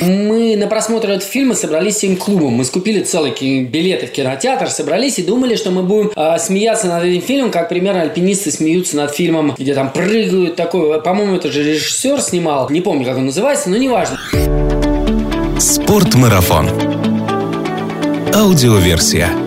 Мы на просмотр этого фильма собрались всем клубом. Мы скупили целые билеты в кинотеатр, собрались и думали, что мы будем э, смеяться над этим фильмом, как примерно альпинисты смеются над фильмом, где там прыгают такой. По-моему, это же режиссер снимал. Не помню, как он называется, но неважно. Спортмарафон. Аудиоверсия.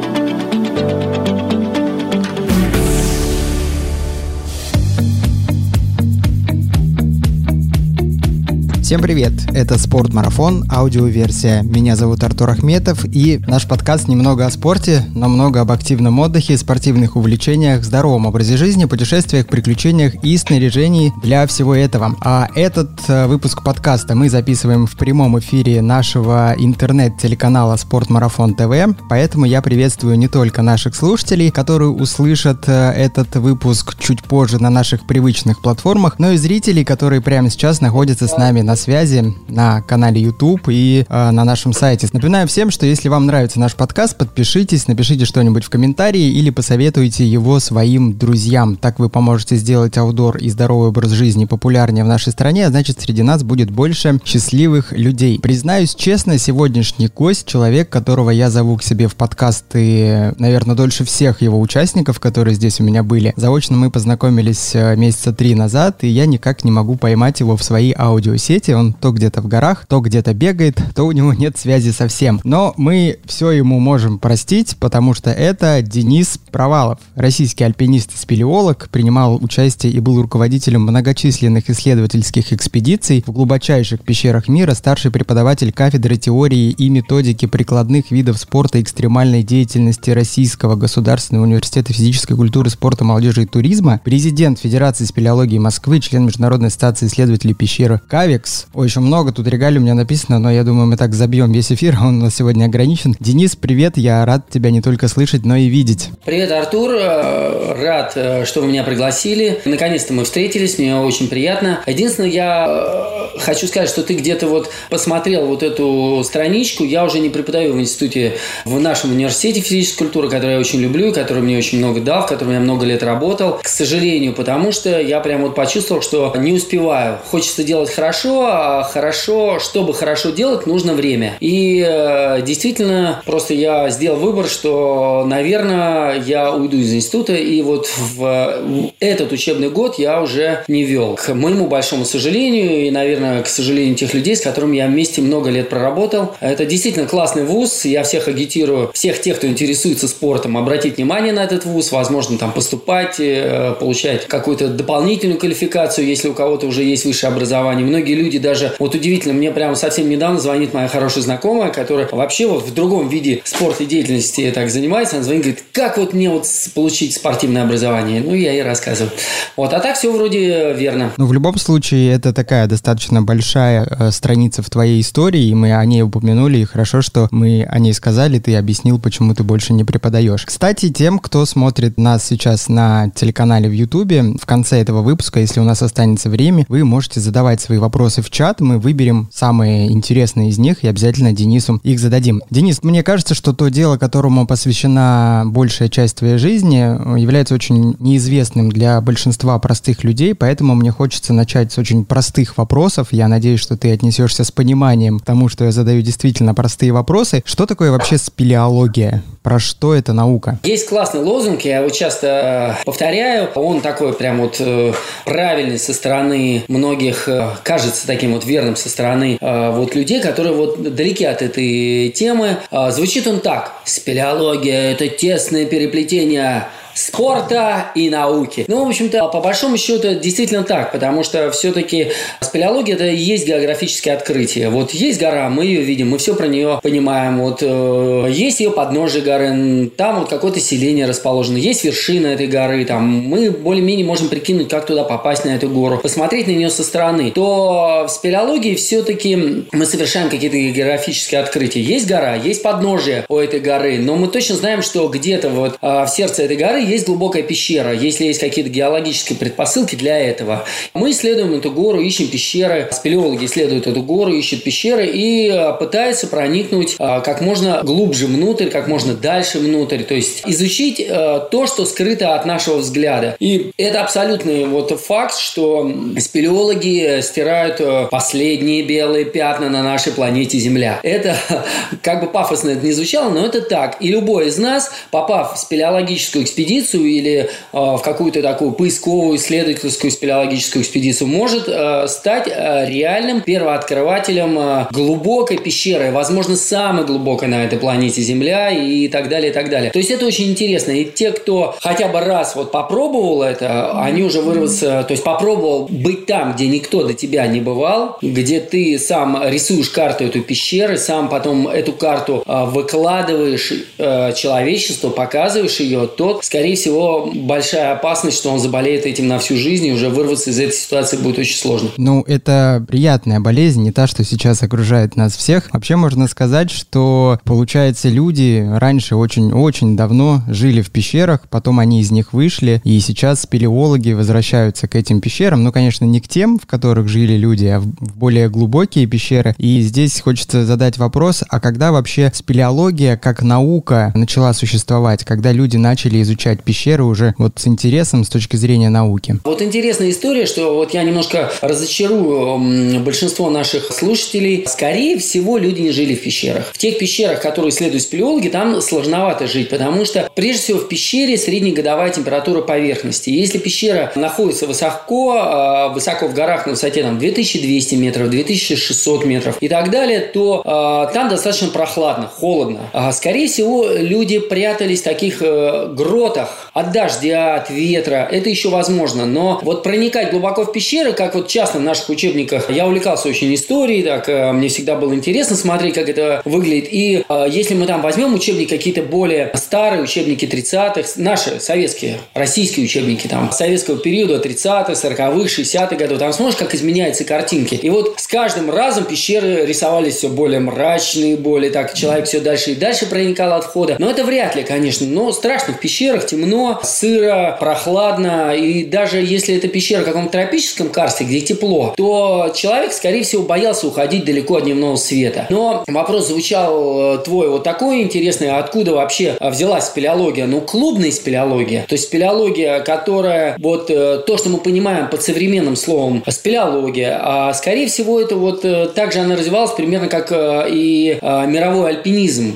Всем привет! Это Спортмарафон, аудиоверсия. Меня зовут Артур Ахметов, и наш подкаст немного о спорте, но много об активном отдыхе, спортивных увлечениях, здоровом образе жизни, путешествиях, приключениях и снаряжении для всего этого. А этот э, выпуск подкаста мы записываем в прямом эфире нашего интернет-телеканала Спортмарафон ТВ, поэтому я приветствую не только наших слушателей, которые услышат э, этот выпуск чуть позже на наших привычных платформах, но и зрителей, которые прямо сейчас находятся с нами на связи на канале YouTube и э, на нашем сайте. Напоминаю всем, что если вам нравится наш подкаст, подпишитесь, напишите что-нибудь в комментарии или посоветуйте его своим друзьям. Так вы поможете сделать аудор и здоровый образ жизни популярнее в нашей стране, а значит среди нас будет больше счастливых людей. Признаюсь честно, сегодняшний гость, человек, которого я зову к себе в подкасты, наверное, дольше всех его участников, которые здесь у меня были. Заочно мы познакомились э, месяца три назад, и я никак не могу поймать его в свои аудиосети, свете, он то где-то в горах, то где-то бегает, то у него нет связи совсем. Но мы все ему можем простить, потому что это Денис Провалов, российский альпинист и спелеолог, принимал участие и был руководителем многочисленных исследовательских экспедиций в глубочайших пещерах мира, старший преподаватель кафедры теории и методики прикладных видов спорта и экстремальной деятельности Российского государственного университета физической культуры, спорта, молодежи и туризма, президент Федерации спелеологии Москвы, член Международной ассоциации исследователей пещеры Кавекс, Ой, еще много тут регалий у меня написано, но я думаю, мы так забьем весь эфир, он у нас сегодня ограничен. Денис, привет, я рад тебя не только слышать, но и видеть. Привет, Артур, э, рад, э, что вы меня пригласили. Наконец-то мы встретились, мне очень приятно. Единственное, я э, хочу сказать, что ты где-то вот посмотрел вот эту страничку, я уже не преподаю в институте, в нашем университете физической культуры, который я очень люблю, который мне очень много дал, в котором я много лет работал, к сожалению, потому что я прям вот почувствовал, что не успеваю. Хочется делать хорошо, а хорошо, чтобы хорошо делать, нужно время. И э, действительно, просто я сделал выбор, что, наверное, я уйду из института, и вот в этот учебный год я уже не вел. К моему большому сожалению, и, наверное, к сожалению тех людей, с которыми я вместе много лет проработал. Это действительно классный вуз. Я всех агитирую, всех тех, кто интересуется спортом, обратить внимание на этот вуз, возможно, там поступать, э, получать какую-то дополнительную квалификацию, если у кого-то уже есть высшее образование. Многие люди люди даже, вот удивительно, мне прямо совсем недавно звонит моя хорошая знакомая, которая вообще вот в другом виде спорта и деятельности так занимается. Она звонит, говорит, как вот мне вот получить спортивное образование? Ну, я ей рассказываю. Вот, а так все вроде верно. Ну, в любом случае, это такая достаточно большая э, страница в твоей истории, и мы о ней упомянули, и хорошо, что мы о ней сказали, ты объяснил, почему ты больше не преподаешь. Кстати, тем, кто смотрит нас сейчас на телеканале в Ютубе, в конце этого выпуска, если у нас останется время, вы можете задавать свои вопросы в чат, мы выберем самые интересные из них и обязательно Денису их зададим. Денис, мне кажется, что то дело, которому посвящена большая часть твоей жизни, является очень неизвестным для большинства простых людей, поэтому мне хочется начать с очень простых вопросов. Я надеюсь, что ты отнесешься с пониманием к тому, что я задаю действительно простые вопросы. Что такое вообще спелеология? Про что это наука? Есть классный лозунг, я его часто э, повторяю. Он такой прям вот э, правильный со стороны многих, э, кажется вот верным со стороны вот людей, которые вот далеки от этой темы. Звучит он так. Спелеология – это тесное переплетение спорта и науки. Ну, в общем-то, по большому счету, действительно так, потому что все-таки спелеология – это и есть географическое открытие. Вот есть гора, мы ее видим, мы все про нее понимаем. Вот э, есть ее подножие горы, там вот какое-то селение расположено, есть вершина этой горы, там мы более-менее можем прикинуть, как туда попасть на эту гору, посмотреть на нее со стороны. То в спелеологии все-таки мы совершаем какие-то географические открытия. Есть гора, есть подножие у этой горы, но мы точно знаем, что где-то вот э, в сердце этой горы есть глубокая пещера, если есть какие-то геологические предпосылки для этого. Мы исследуем эту гору, ищем пещеры, спелеологи исследуют эту гору, ищут пещеры и э, пытаются проникнуть э, как можно глубже внутрь, как можно дальше внутрь, то есть изучить э, то, что скрыто от нашего взгляда. И это абсолютный вот факт, что спелеологи стирают последние белые пятна на нашей планете Земля. Это как бы пафосно это не звучало, но это так. И любой из нас, попав в спелеологическую экспедицию или в какую-то такую поисковую, исследовательскую спелеологическую экспедицию, может стать реальным первооткрывателем глубокой пещеры, возможно, самой глубокой на этой планете Земля и так далее, и так далее. То есть это очень интересно. И те, кто хотя бы раз вот попробовал это, они уже вырваться, то есть попробовал быть там, где никто до тебя не бывал, где ты сам рисуешь карту этой пещеры, сам потом эту карту а, выкладываешь человечеству, показываешь ее, тот, скорее всего, большая опасность, что он заболеет этим на всю жизнь, и уже вырваться из этой ситуации будет очень сложно. Ну, это приятная болезнь, не та, что сейчас окружает нас всех. Вообще можно сказать, что, получается, люди раньше очень-очень давно жили в пещерах, потом они из них вышли, и сейчас спелеологи возвращаются к этим пещерам, ну, конечно, не к тем, в которых жили люди, а в более глубокие пещеры. И здесь хочется задать вопрос, а когда вообще спелеология как наука начала существовать, когда люди начали изучать пещеры уже вот с интересом с точки зрения науки? Вот интересная история, что вот я немножко разочарую большинство наших слушателей. Скорее всего, люди не жили в пещерах. В тех пещерах, которые исследуют спелеологи, там сложновато жить, потому что, прежде всего, в пещере среднегодовая температура поверхности. Если пещера находится высоко, а, высоко в горах на высоте там, 2200 метров, 2600 метров и так далее, то э, там достаточно прохладно, холодно. А, скорее всего, люди прятались в таких э, гротах от дождя, от ветра. Это еще возможно. Но вот проникать глубоко в пещеры, как вот часто в наших учебниках, я увлекался очень историей, так э, мне всегда было интересно смотреть, как это выглядит. И э, если мы там возьмем учебники какие-то более старые, учебники 30-х, наши советские, российские учебники там советского периода 30-х, 40-х, 60-х годов, там смотришь, как изменяются картинки. И вот с каждым разом пещеры рисовались все более мрачные, более так, человек все дальше и дальше проникал от входа. Но это вряд ли, конечно, но страшно в пещерах, темно, сыро, прохладно, и даже если это пещера в каком-то тропическом карсте, где тепло, то человек, скорее всего, боялся уходить далеко от дневного света. Но вопрос звучал э, твой вот такой интересный, откуда вообще взялась спелеология? Ну, клубная спелеология. То есть спелеология, которая вот э, то, что мы понимаем под современным словом спелеология, а скорее всего это вот э, также она развивалась примерно как и мировой альпинизм.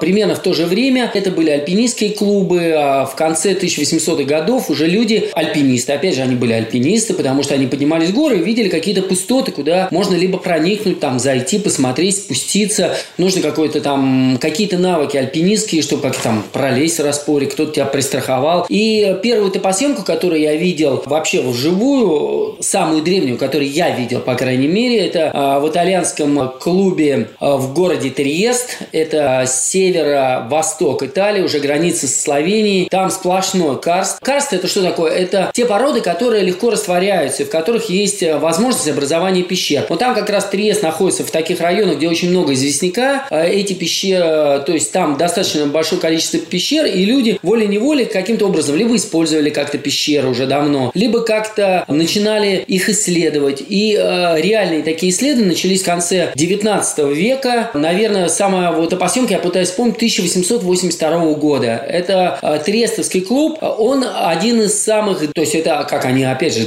Примерно в то же время это были альпинистские клубы, в конце 1800-х годов уже люди альпинисты. Опять же, они были альпинисты, потому что они поднимались в горы и видели какие-то пустоты, куда можно либо проникнуть, там, зайти, посмотреть, спуститься. Нужно какой-то там, какие-то навыки альпинистские, чтобы как там пролезть в распоре, кто-то тебя пристраховал. И первую топосъемку, которую я видел вообще вживую, самую древнюю, которую я видел, по крайней мере, это а, в итальянском клубе а, в городе Триест. Это северо-восток Италии, уже граница с Словенией. Там сплошной карст. Карст это что такое? Это те породы, которые легко растворяются, в которых есть э, возможность образования пещер. Вот там как раз Триест находится в таких районах, где очень много известняка. Э, эти пещеры, то есть там достаточно большое количество пещер, и люди волей-неволей каким-то образом либо использовали как-то пещеры уже давно, либо как-то начинали их исследовать. И э, реальные такие исследования начались в конце 19 века. Наверное, самая вот опосъемка, я пытаюсь вспомнить, 1882 года. Это э, Трестовский клуб. Он один из самых, то есть это, как они, опять же,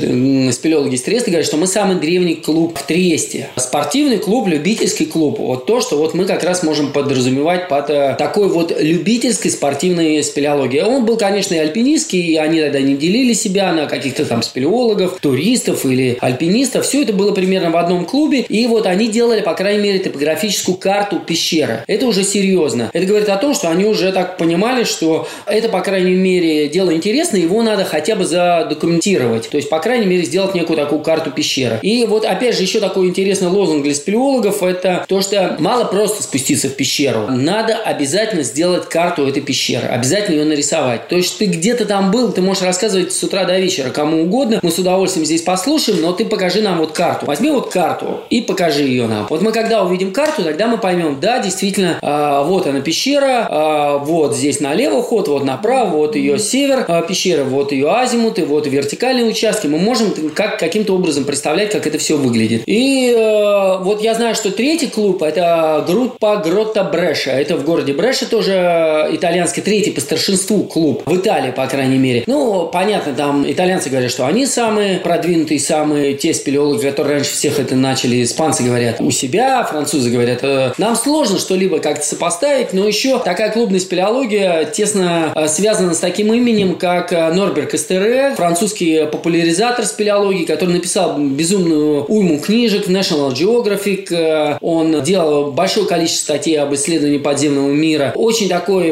спелеологи из Треста говорят, что мы самый древний клуб в Тресте. Спортивный клуб, любительский клуб. Вот то, что вот мы как раз можем подразумевать под э, такой вот любительской спортивной спелеологии. Он был, конечно, и альпинистский, и они тогда не делили себя на каких-то там спелеологов, туристов или альпинистов. Все это было примерно в одном клубе, и вот они делали, по крайней мере, топографическую карту пещеры. Это уже серьезно. Это говорит о том, что они уже так понимали, что это, по крайней мере, дело интересное, его надо хотя бы задокументировать. То есть, по крайней мере, сделать некую такую карту пещеры. И вот, опять же, еще такой интересный лозунг для спелеологов – это то, что мало просто спуститься в пещеру. Надо обязательно сделать карту этой пещеры. Обязательно ее нарисовать. То есть, ты где-то там был, ты можешь рассказывать с утра до вечера кому угодно. Мы с удовольствием здесь послушаем, но ты покажи нам вот карту. Возьми вот карту и покажи ее нам. Вот мы когда увидим карту, тогда мы поймем, да, действительно, э, вот она пещера, э, вот здесь налево ход, вот направо вправо, вот ее север э, пещеры, вот ее азимуты, вот вертикальные участки. Мы можем как, каким-то образом представлять, как это все выглядит. И э, вот я знаю, что третий клуб – это группа Гротта Бреша. Это в городе Бреша тоже итальянский, третий по старшинству клуб. В Италии, по крайней мере. Ну, понятно, там итальянцы говорят, что они самые продвинутые, самые те спелеологи, которые раньше всех это начали. Испанцы говорят у себя, французы говорят, э, нам сложно что-либо как-то сопоставить, но еще такая клубная спелеология тесно э, связана с таким именем, как э, Норберг Кастере, французский популяризатор спелеологии, который написал безумную уйму книжек в National Geographic. Он делал большое количество статей об исследовании подземного мира. Очень такой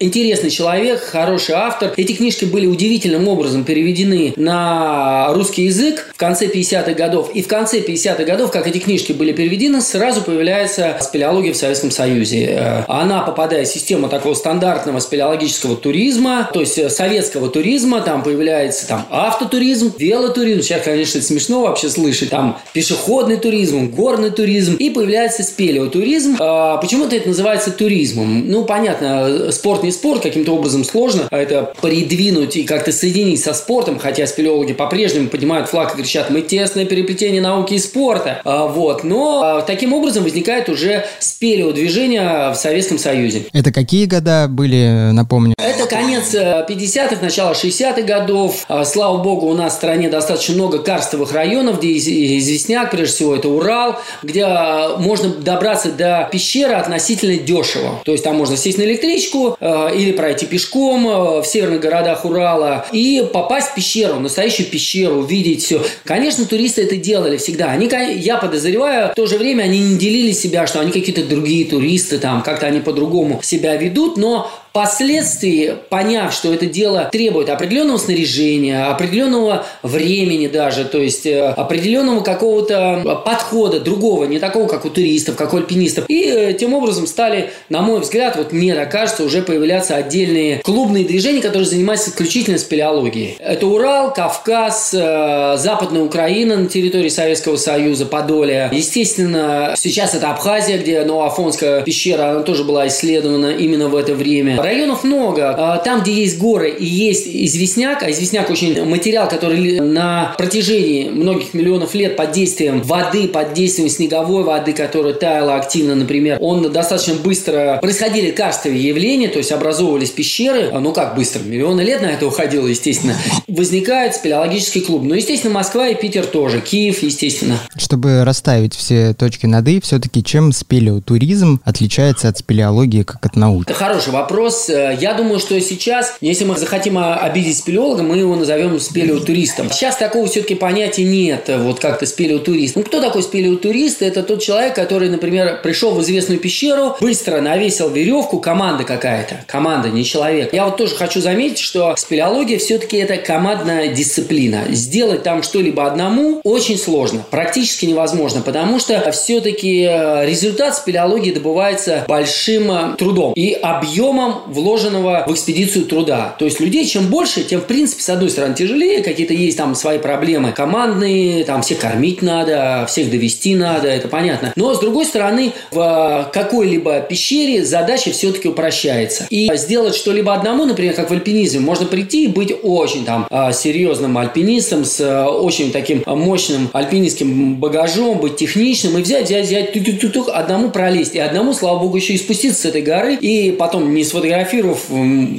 интересный человек, хороший автор. Эти книжки были удивительным образом переведены на русский язык в конце 50-х годов. И в конце 50-х годов, как эти книжки были переведены, сразу появляется спелеология в Советском Союзе. Э, она попадает в систему такого стандартного спелеологического туризма, то есть э, советского туризма, там появляется там автотуризм, велотуризм, сейчас, конечно, смешно вообще слышать, там пешеходный туризм, горный туризм, и появляется спелеотуризм. А, почему-то это называется туризмом. Ну, понятно, спорт не спорт, каким-то образом сложно это придвинуть и как-то соединить со спортом, хотя спелеологи по-прежнему поднимают флаг и кричат, мы тесное переплетение науки и спорта. А, вот. Но а, таким образом возникает уже спелеодвижение в Советском Союзе. Это какие года были, напомню? Это конец 50-х, э, начало 60-х годов. А, слава богу, у нас в стране достаточно много карстовых районов, где известняк, прежде всего, это Урал, где можно добраться до пещеры относительно дешево. То есть там можно сесть на электричку э, или пройти пешком в северных городах Урала и попасть в пещеру, настоящую пещеру, увидеть все. Конечно, туристы это делали всегда. Они, я подозреваю, в то же время они не делили себя, что они какие-то другие туристы, там как-то они по-другому себя ведут, но Впоследствии, поняв, что это дело требует определенного снаряжения, определенного времени даже, то есть э, определенного какого-то подхода другого, не такого, как у туристов, как у альпинистов. И э, тем образом стали, на мой взгляд, вот мне так кажется, уже появляться отдельные клубные движения, которые занимаются исключительно спелеологией. Это Урал, Кавказ, э, Западная Украина на территории Советского Союза, Подолье. Естественно, сейчас это Абхазия, где Новоафонская пещера, она тоже была исследована именно в это время. Районов много. А, там, где есть горы и есть известняк, а известняк очень материал, который на протяжении многих миллионов лет под действием воды, под действием снеговой воды, которая таяла активно, например, он достаточно быстро происходили карстовые явления, то есть образовывались пещеры, а, ну как быстро, миллионы лет на это уходило, естественно. Возникает спелеологический клуб. Ну, естественно, Москва и Питер тоже, Киев, естественно. Чтобы расставить все точки над «и», все-таки чем спелеотуризм отличается от спелеологии как от науки? Это хороший вопрос вопрос. Э, я думаю, что сейчас, если мы захотим обидеть спелеолога, мы его назовем спелеотуристом. Сейчас такого все-таки понятия нет, вот как-то спелеотурист. Ну, кто такой спелеотурист? Это тот человек, который, например, пришел в известную пещеру, быстро навесил веревку, команда какая-то. Команда, не человек. Я вот тоже хочу заметить, что спелеология все-таки это командная дисциплина. Сделать там что-либо одному очень сложно, практически невозможно, потому что все-таки э, результат спелеологии добывается большим э, трудом и объемом вложенного в экспедицию труда. То есть людей чем больше, тем в принципе с одной стороны тяжелее, какие-то есть там свои проблемы командные, там всех кормить надо, всех довести надо, это понятно. Но с другой стороны, в какой-либо пещере задача все-таки упрощается. И сделать что-либо одному, например, как в альпинизме, можно прийти и быть очень там а, серьезным альпинистом с а, очень таким мощным альпинистским багажом, быть техничным и взять, взять, взять, тук -тук -тук, одному пролезть. И одному, слава богу, еще и спуститься с этой горы и потом не сфотографировать фотографировав,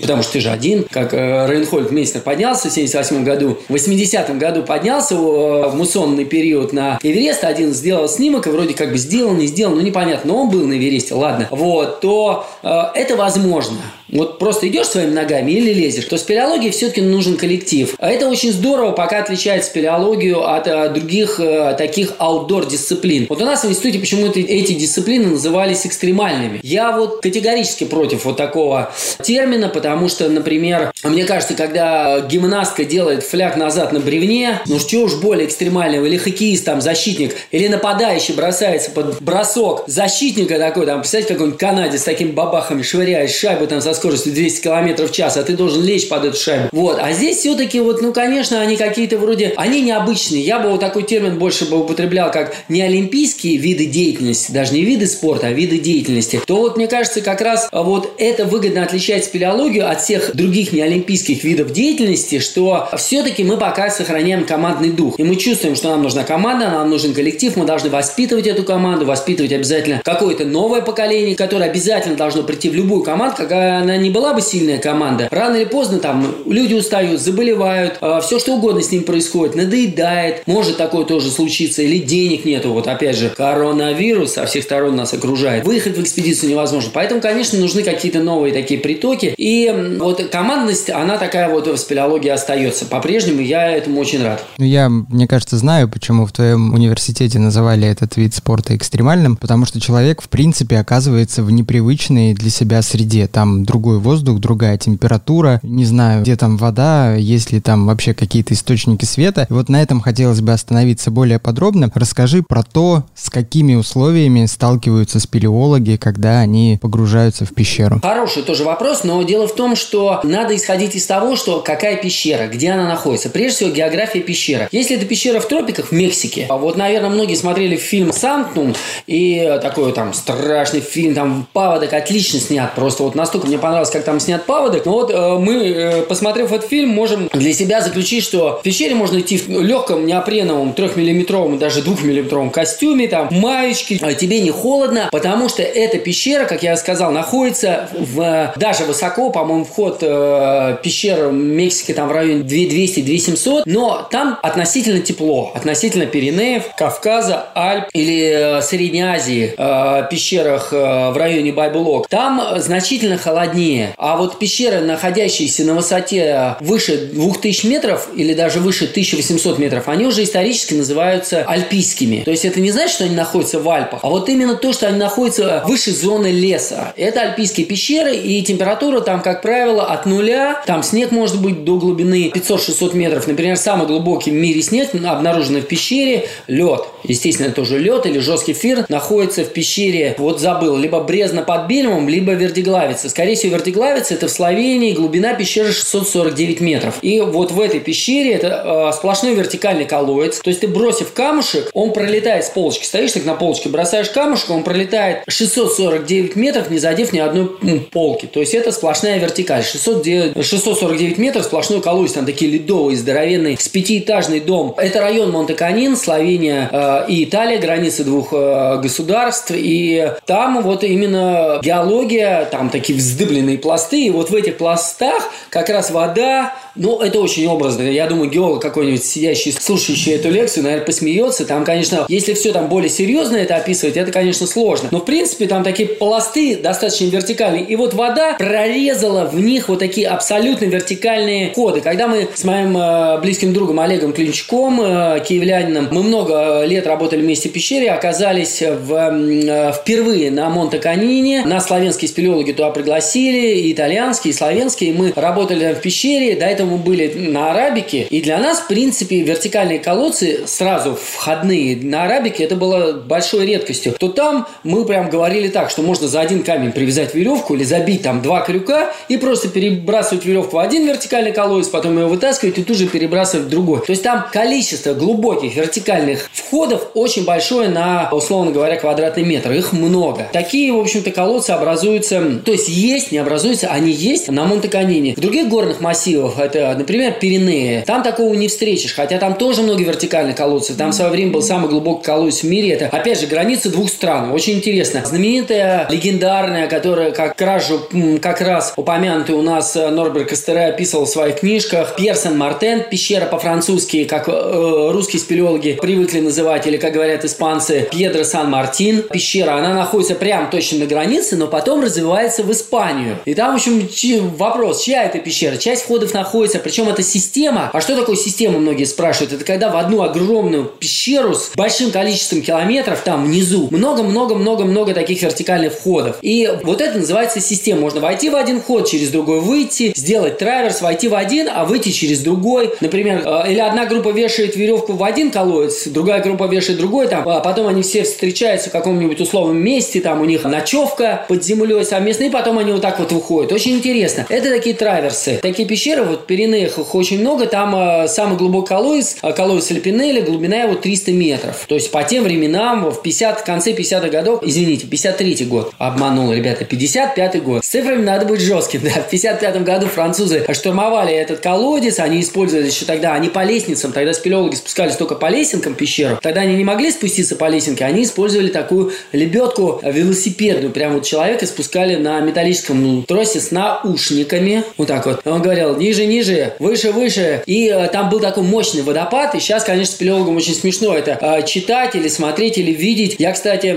потому что ты же один, как э, Рейнхольд Мейснер поднялся в 78 году, в 80 году поднялся в муссонный период на Эверест, один сделал снимок, и вроде как бы сделал, не сделал, ну непонятно, но он был на Эвересте, ладно, вот, то э, это возможно. Вот просто идешь своими ногами или лезешь, то спелеологии все-таки нужен коллектив. А это очень здорово, пока отличает спелеологию от а, других а, таких аутдор дисциплин. Вот у нас в институте почему-то эти дисциплины назывались экстремальными. Я вот категорически против вот такого термина, потому что, например, мне кажется, когда гимнастка делает фляг назад на бревне, ну что уж более экстремального, или хоккеист, там, защитник, или нападающий бросается под бросок защитника такой, там, представьте, какой-нибудь канадец с такими бабахами швыряет шайбу там со скоростью 200 км в час, а ты должен лечь под эту шайбу. Вот. А здесь все-таки вот, ну, конечно, они какие-то вроде, они необычные. Я бы вот такой термин больше бы употреблял, как не олимпийские виды деятельности, даже не виды спорта, а виды деятельности. То вот, мне кажется, как раз вот это выгодно отличает спелеологию от всех других неолимпийских видов деятельности, что все-таки мы пока сохраняем командный дух. И мы чувствуем, что нам нужна команда, нам нужен коллектив, мы должны воспитывать эту команду, воспитывать обязательно какое-то новое поколение, которое обязательно должно прийти в любую команду, какая она не была бы сильная команда. Рано или поздно там люди устают, заболевают, а, все что угодно с ним происходит, надоедает, может такое тоже случиться, или денег нету, вот опять же, коронавирус со всех сторон нас окружает. Выехать в экспедицию невозможно. Поэтому, конечно, нужны какие-то новые такие притоки. И вот командность, она такая вот в спелеологии остается. По-прежнему я этому очень рад. Ну, я, мне кажется, знаю, почему в твоем университете называли этот вид спорта экстремальным, потому что человек, в принципе, оказывается в непривычной для себя среде. Там другой воздух, другая температура, не знаю, где там вода, есть ли там вообще какие-то источники света. И вот на этом хотелось бы остановиться более подробно. Расскажи про то, с какими условиями сталкиваются спелеологи, когда они погружаются в пещеру. Хороший тоже вопрос, но дело в том, что надо исходить из того, что какая пещера, где она находится. Прежде всего, география пещеры. Если это пещера в тропиках, в Мексике, а вот, наверное, многие смотрели фильм «Сантнум», и такой там страшный фильм, там паводок отлично снят, просто вот настолько мне понравилось, как там снят паводок. Но вот э, мы, э, посмотрев этот фильм, можем для себя заключить, что в пещере можно идти в легком неопреновом трехмиллиметровом, даже двухмиллиметровом костюме, там, маечки, а тебе не холодно, потому что эта пещера, как я сказал, находится в, даже высоко, по-моему, вход э, пещер Мексики там в районе 2200-2700, но там относительно тепло, относительно Пиренеев, Кавказа, Альп или э, Средней Азии, э, пещерах э, в районе Байбулок, там значительно холоднее. А вот пещеры, находящиеся на высоте выше 2000 метров или даже выше 1800 метров, они уже исторически называются альпийскими. То есть это не значит, что они находятся в Альпах, а вот именно то, что они находятся выше зоны леса. Это альпийские пещеры, и температура там, как правило, от нуля, там снег может быть до глубины 500-600 метров. Например, самый глубокий в мире снег, обнаруженный в пещере, лед. Естественно, тоже лед или жесткий фир находится в пещере, вот забыл, либо Брезна под Бельмом, либо Вердиглавица. Скорее всего, Вердиглавица это в Словении, глубина пещеры 649 метров. И вот в этой пещере это э, сплошной вертикальный колодец. То есть ты бросив камушек, он пролетает с полочки. Стоишь так на полочке, бросаешь камушек, он пролетает 649 метров, не задев ни одной полки. То есть это сплошная вертикаль. 609, 649 метров сплошной колодец. Там такие ледовые, здоровенные, с пятиэтажный дом. Это район Монте-Канин, Словения э, и Италия, границы двух э, государств. И там вот именно геология, там такие вздыбленные пласты. И вот в этих пластах как раз вода, ну, это очень образно. Я думаю, геолог какой-нибудь сидящий, слушающий эту лекцию, наверное, посмеется. Там, конечно, если все там более серьезно это описывать, это, конечно, сложно. Но, в принципе, там такие пласты достаточно вертикальные. И вот вода прорезала в них вот такие абсолютно вертикальные коды. Когда мы с моим э, близким другом Олегом Клинчком, э, киевлянином, мы много лет работали вместе в пещере, оказались в, э, впервые на Монте-Канине. Нас славянские спелеологи туда пригласили, и итальянские, славянские. Мы работали в пещере. До этого мы были на арабике, и для нас, в принципе, вертикальные колодцы сразу входные на арабике, это было большой редкостью. То там мы прям говорили так, что можно за один камень привязать веревку или забить там два крюка и просто перебрасывать веревку в один вертикальный колодец, потом его вытаскивать и тут же перебрасывать в другой. То есть там количество глубоких вертикальных входов очень большое на, условно говоря, квадратный метр. Их много. Такие, в общем-то, колодцы образуются, то есть есть, не образуются, они есть на Монте-Канине. В других горных массивах это например, Пиренеи. Там такого не встретишь, хотя там тоже много вертикальных колодцев. Там в свое время был самый глубокий колодец в мире. Это, опять же, граница двух стран. Очень интересно. Знаменитая, легендарная, которая как кражу, как раз упомянутый у нас э, Норберт Кастере описывал в своих книжках. Пьер Сен-Мартен, пещера по-французски, как э, русские спелеологи привыкли называть или, как говорят испанцы, Пьедро Сан-Мартин. Пещера, она находится прямо точно на границе, но потом развивается в Испанию. И там, в общем, вопрос, чья это пещера? Часть входов находится, причем это система. А что такое система, многие спрашивают? Это когда в одну огромную пещеру с большим количеством километров там внизу много-много-много-много таких вертикальных входов. И вот это называется система. Можно войти в один ход, через другой выйти, сделать траверс, войти в один, а выйти через другой. Например, э, или одна группа вешает веревку в один колодец, другая группа вешает другой, там, а потом они все встречаются в каком-нибудь условном месте, там у них ночевка под землей совместно, и потом они вот так вот выходят. Очень интересно. Это такие траверсы. Такие пещеры, вот Пиренеях их очень много, там э, самый глубокий колодец, э, колодец Альпинеля, глубина его 300 метров. То есть по тем временам, в 50, в конце 50-х годов, извините, 53 год, обманул, ребята, 55 год. С цифрами надо быть жестким, да. В 55 году французы штурмовали этот колодец, они использовали еще тогда, они по лестницам, тогда спелеологи спускались только по лесенкам в тогда они не могли спуститься по лесенке, они использовали такую лебедку велосипедную, прям вот человека спускали на металлическом ну, тросе с наушниками, вот так вот. Он говорил, ниже, ниже, выше, выше, и э, там был такой мощный водопад, и сейчас, конечно, спелеологам очень смешно это э, читать или смотреть или видеть. Я, кстати,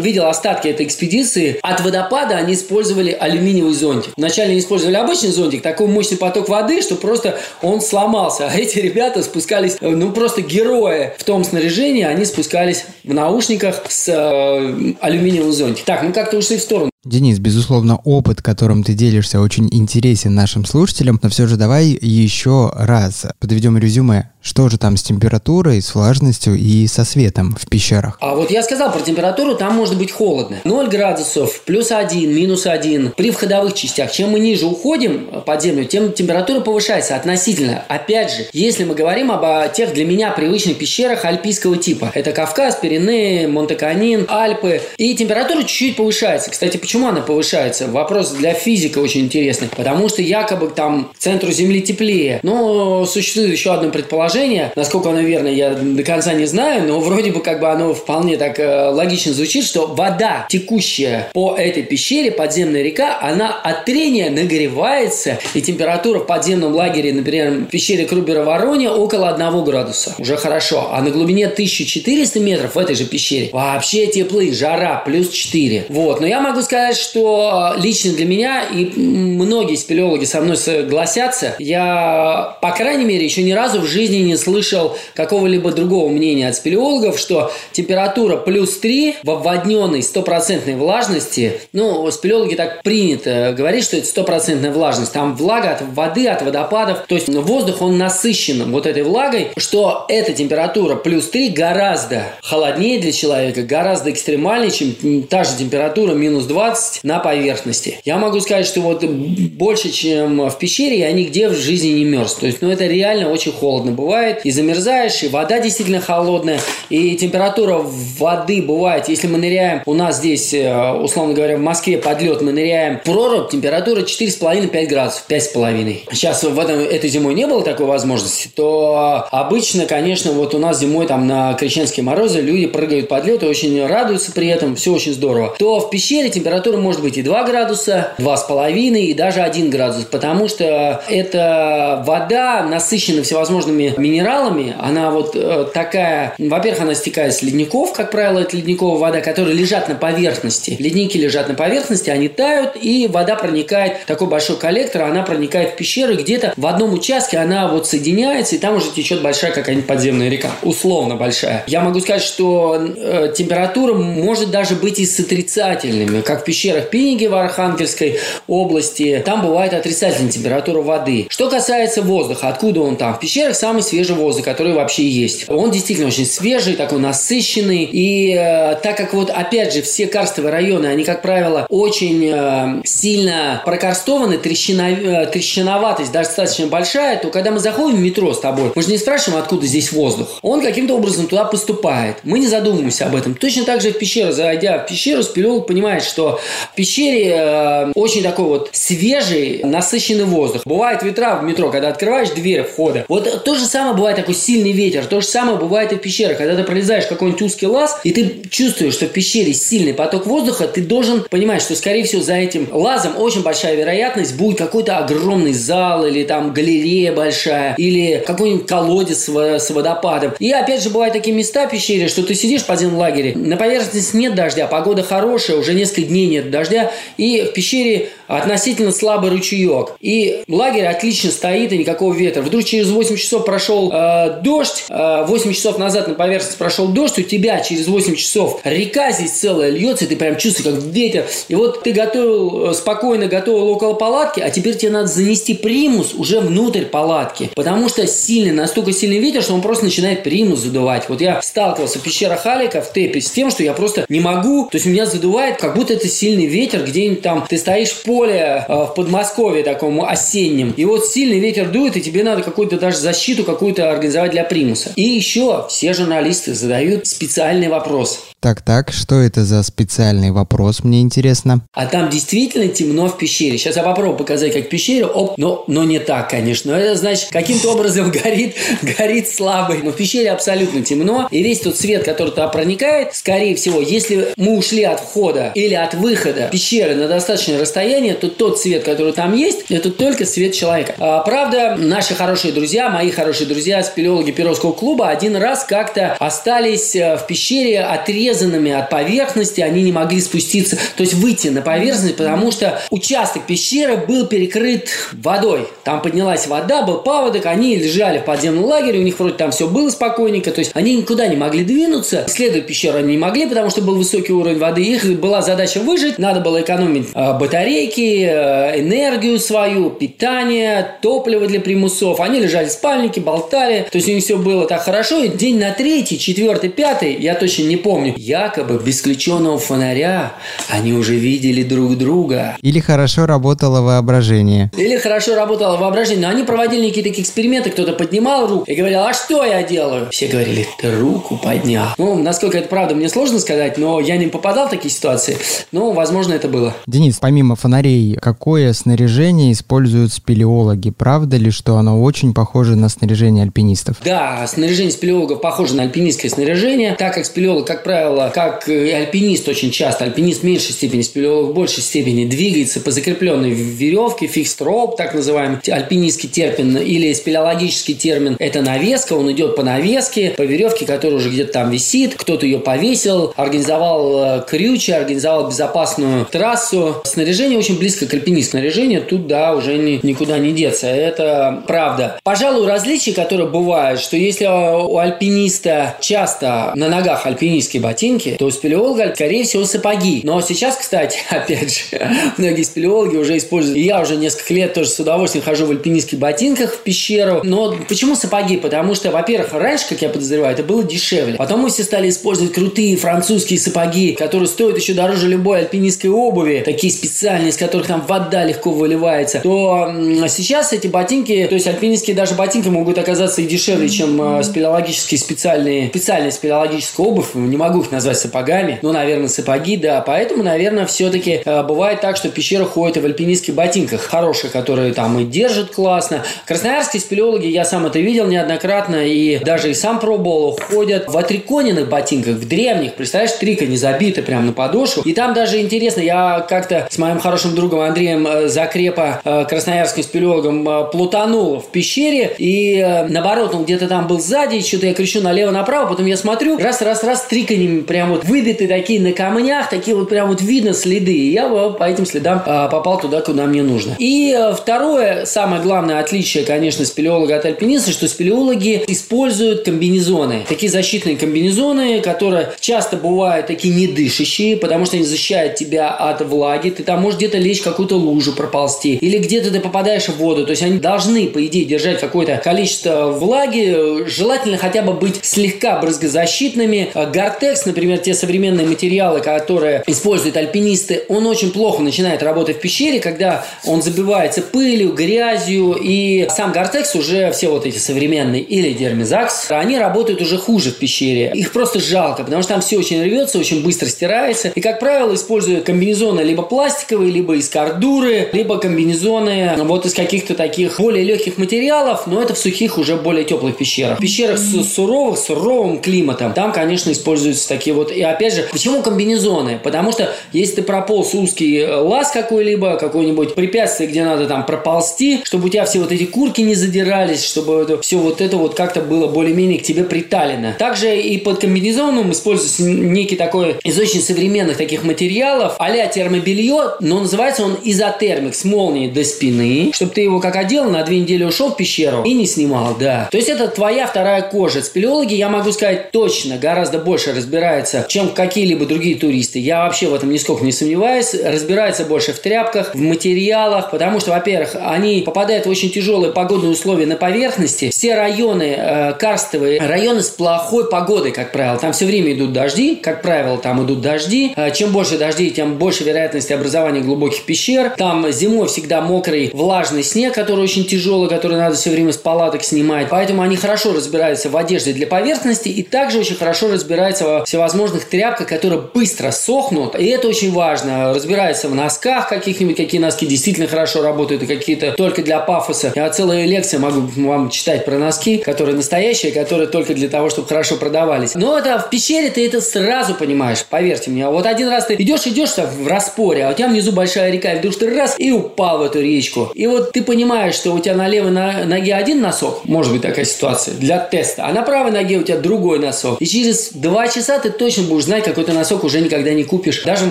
видел остатки этой экспедиции. От водопада они использовали алюминиевый зонтик. Вначале они использовали обычный зонтик, такой мощный поток воды, что просто он сломался. А эти ребята спускались, э, ну просто герои в том снаряжении, они спускались в наушниках с э, алюминиевым зонтиком. Так, мы как-то ушли в сторону. Денис, безусловно, опыт, которым ты делишься, очень интересен нашим слушателям, но все же давай еще раз подведем резюме. Что же там с температурой, с влажностью и со светом в пещерах? А вот я сказал про температуру, там может быть холодно. 0 градусов, плюс 1, минус 1 при входовых частях. Чем мы ниже уходим под землю, тем температура повышается относительно. Опять же, если мы говорим об тех для меня привычных пещерах альпийского типа. Это Кавказ, Пиренеи, Монтеканин, Альпы. И температура чуть-чуть повышается. Кстати, почему она повышается? Вопрос для физика очень интересный. Потому что якобы там к центру Земли теплее. Но существует еще одно предположение предположение, насколько оно верно, я до конца не знаю, но вроде бы как бы оно вполне так э, логично звучит, что вода, текущая по этой пещере, подземная река, она от трения нагревается, и температура в подземном лагере, например, в пещере Крубера-Вороне около 1 градуса. Уже хорошо. А на глубине 1400 метров в этой же пещере вообще теплый, жара, плюс 4. Вот. Но я могу сказать, что лично для меня, и многие спелеологи со мной согласятся, я, по крайней мере, еще ни разу в жизни не слышал какого-либо другого мнения от спелеологов, что температура плюс 3 в обводненной стопроцентной влажности, ну, спелеологи так принято говорить, что это стопроцентная влажность, там влага от воды, от водопадов, то есть воздух, он насыщен вот этой влагой, что эта температура плюс 3 гораздо холоднее для человека, гораздо экстремальнее, чем та же температура минус 20 на поверхности. Я могу сказать, что вот больше, чем в пещере, я нигде в жизни не мерз. То есть, ну, это реально очень холодно бывает бывает, и замерзаешь, и вода действительно холодная, и температура воды бывает, если мы ныряем, у нас здесь, э, условно говоря, в Москве подлет, мы ныряем прорубь, температура 4,5-5 градусов, 5,5. Сейчас в этом, этой зимой не было такой возможности, то обычно, конечно, вот у нас зимой там на крещенские морозы люди прыгают под лед и очень радуются при этом, все очень здорово. То в пещере температура может быть и 2 градуса, 2,5 и даже 1 градус, потому что эта вода насыщена всевозможными минералами. Она вот э, такая, во-первых, она стекает с ледников, как правило, это ледниковая вода, которые лежат на поверхности. Ледники лежат на поверхности, они тают, и вода проникает, такой большой коллектор, она проникает в пещеру, где-то в одном участке она вот соединяется, и там уже течет большая какая-нибудь подземная река. Условно большая. Я могу сказать, что э, температура может даже быть и с отрицательными, как в пещерах Пиниги в Архангельской области. Там бывает отрицательная температура воды. Что касается воздуха, откуда он там? В пещерах самый свежий воздух, который вообще есть. Он действительно очень свежий, такой насыщенный. И э, так как вот опять же все карстовые районы, они, как правило, очень э, сильно прокарстованы, трещина, э, трещиноватость достаточно большая, то когда мы заходим в метро с тобой, мы же не спрашиваем, откуда здесь воздух. Он каким-то образом туда поступает. Мы не задумываемся об этом. Точно так же в пещеру, зайдя в пещеру, спелеолог понимает, что в пещере э, очень такой вот свежий, насыщенный воздух. Бывает ветра в метро, когда открываешь дверь входа. Вот то же самое бывает такой сильный ветер. То же самое бывает и в пещерах. Когда ты пролезаешь в какой-нибудь узкий лаз, и ты чувствуешь, что в пещере сильный поток воздуха, ты должен понимать, что, скорее всего, за этим лазом очень большая вероятность будет какой-то огромный зал или там галерея большая, или какой-нибудь колодец с водопадом. И опять же, бывают такие места в пещере, что ты сидишь в подземном лагере, на поверхности нет дождя, погода хорошая, уже несколько дней нет дождя, и в пещере относительно слабый ручеек. И лагерь отлично стоит, и никакого ветра. Вдруг через 8 часов прошел э, дождь, э, 8 часов назад на поверхности прошел дождь, у тебя через 8 часов река здесь целая льется, и ты прям чувствуешь, как ветер. И вот ты готовил, э, спокойно готовил около палатки, а теперь тебе надо занести примус уже внутрь палатки. Потому что сильный, настолько сильный ветер, что он просто начинает примус задувать. Вот я сталкивался в пещерах Алика в Тепе с тем, что я просто не могу, то есть меня задувает, как будто это сильный ветер, где-нибудь там ты стоишь в поле э, в Подмосковье таком осеннем, и вот сильный ветер дует, и тебе надо какую-то даже защиту какую-то организовать для примуса. И еще все журналисты задают специальный вопрос. Так-так, что это за специальный вопрос, мне интересно. А там действительно темно в пещере. Сейчас я попробую показать, как в пещере. Оп, но, но не так, конечно. Это значит, каким-то образом горит, горит слабый. Но в пещере абсолютно темно. И весь тот свет, который туда проникает, скорее всего, если мы ушли от входа или от выхода пещеры на достаточное расстояние, то тот свет, который там есть, это только свет человека. А, правда, наши хорошие друзья, мои хорошие друзья, спелеологи Перовского клуба, один раз как-то остались э, в пещере отрезаны отрезанными от поверхности, они не могли спуститься, то есть выйти на поверхность, потому что участок пещеры был перекрыт водой. Там поднялась вода, был паводок, они лежали в подземном лагере, у них вроде там все было спокойненько, то есть они никуда не могли двинуться, исследовать пещеру они не могли, потому что был высокий уровень воды, их была задача выжить, надо было экономить э, батарейки, э, энергию свою, питание, топливо для примусов. Они лежали в спальнике, болтали, то есть у них все было так хорошо, и день на третий, четвертый, пятый, я точно не помню, якобы без включенного фонаря они уже видели друг друга. Или хорошо работало воображение. Или хорошо работало воображение. Но они проводили какие-то такие эксперименты, кто-то поднимал руку и говорил, а что я делаю? Все говорили, ты руку поднял. Ну, насколько это правда, мне сложно сказать, но я не попадал в такие ситуации. Но, возможно, это было. Денис, помимо фонарей, какое снаряжение используют спелеологи? Правда ли, что оно очень похоже на снаряжение альпинистов? Да, снаряжение спелеологов похоже на альпинистское снаряжение, так как спелеолог, как правило, правило, как и альпинист очень часто, альпинист в меньшей степени, спелеолог в большей степени двигается по закрепленной веревке, фикс роп, так называемый альпинистский термин, или спелеологический термин, это навеска, он идет по навеске, по веревке, которая уже где-то там висит, кто-то ее повесил, организовал э, крючи, организовал безопасную трассу. Снаряжение очень близко к альпинистскому снаряжению, тут, да, уже ни, никуда не деться, это правда. Пожалуй, различия, которые бывают, что если у альпиниста часто на ногах альпинистские ботинки, ботинки, то у спелеолога, скорее всего, сапоги. Но сейчас, кстати, опять же, многие спелеологи уже используют, и я уже несколько лет тоже с удовольствием хожу в альпинистских ботинках в пещеру. Но почему сапоги? Потому что, во-первых, раньше, как я подозреваю, это было дешевле. Потом мы все стали использовать крутые французские сапоги, которые стоят еще дороже любой альпинистской обуви, такие специальные, из которых там вода легко выливается, то сейчас эти ботинки, то есть альпинистские даже ботинки могут оказаться и дешевле, чем э, спелеологические специальные, специальная спелеологическая обувь. Не могу их назвать сапогами. Ну, наверное, сапоги, да. Поэтому, наверное, все-таки э, бывает так, что пещера ходит в альпинистских ботинках. Хороших, которые там и держат классно. Красноярские спелеологи, я сам это видел неоднократно, и даже и сам пробовал, ходят в отриконенных ботинках, в древних. Представляешь, трика не забиты прямо на подошву. И там даже интересно, я как-то с моим хорошим другом Андреем э, Закрепа, э, красноярским спелеологом, э, плутанул в пещере, и наоборот, он где-то там был сзади, что-то я кричу налево-направо, потом я смотрю, раз-раз-раз, трика не прям вот выбиты такие на камнях, такие вот прям вот видно следы. И я по этим следам а, попал туда, куда мне нужно. И э, второе, самое главное отличие, конечно, спелеолога от альпиниста, что спелеологи используют комбинезоны. Такие защитные комбинезоны, которые часто бывают такие недышащие, потому что они защищают тебя от влаги. Ты там можешь где-то лечь какую-то лужу проползти. Или где-то ты попадаешь в воду. То есть они должны, по идее, держать какое-то количество влаги. Желательно хотя бы быть слегка брызгозащитными. Гортекс гортекс, например, те современные материалы, которые используют альпинисты, он очень плохо начинает работать в пещере, когда он забивается пылью, грязью, и сам гортекс уже все вот эти современные или дермизакс, они работают уже хуже в пещере. Их просто жалко, потому что там все очень рвется, очень быстро стирается. И, как правило, используют комбинезоны либо пластиковые, либо из кордуры, либо комбинезоны вот из каких-то таких более легких материалов, но это в сухих уже более теплых пещерах. В пещерах с суровых, суровым климатом, там, конечно, используются такие вот... И опять же, почему комбинезоны? Потому что если ты прополз узкий э, лаз какой-либо, какое-нибудь препятствие, где надо там проползти, чтобы у тебя все вот эти курки не задирались, чтобы это, все вот это вот как-то было более-менее к тебе приталено. Также и под комбинезоном используется некий такой из очень современных таких материалов, а-ля термобелье, но называется он изотермик с молнией до спины, чтобы ты его как одел, на две недели ушел в пещеру и не снимал, да. То есть это твоя вторая кожа. Спелеологи, я могу сказать точно, гораздо больше разбираются, чем какие-либо другие туристы. Я вообще в этом нисколько не сомневаюсь. Разбираются больше в тряпках, в материалах, потому что, во-первых, они попадают в очень тяжелые погодные условия на поверхности. Все районы э, карстовые, районы с плохой погодой, как правило. Там все время идут дожди, как правило, там идут дожди. Э, чем больше дождей, тем больше вероятности образования глубоких пещер. Там зимой всегда мокрый, влажный снег, который очень тяжелый, который надо все время с палаток снимать. Поэтому они хорошо разбираются в одежде для поверхности и также очень хорошо разбираются во всевозможных тряпках, которые быстро сохнут. И это очень важно. Разбираются в носках каких-нибудь, какие носки действительно хорошо работают и какие-то только для пафоса. Я целые лекции могу вам читать про носки, которые настоящие, которые только для того, чтобы хорошо продавались. Но это в пещере ты это сразу понимаешь, поверьте мне. Вот один раз ты идешь, идешь в распоре, а у тебя внизу большая река, и вдруг ты раз и упал в эту речку. И вот ты понимаешь, что у тебя на левой ноге один носок, может быть такая ситуация, для теста, а на правой ноге у тебя другой носок. И через два часа ты точно будешь знать, какой ты носок уже никогда не купишь, даже в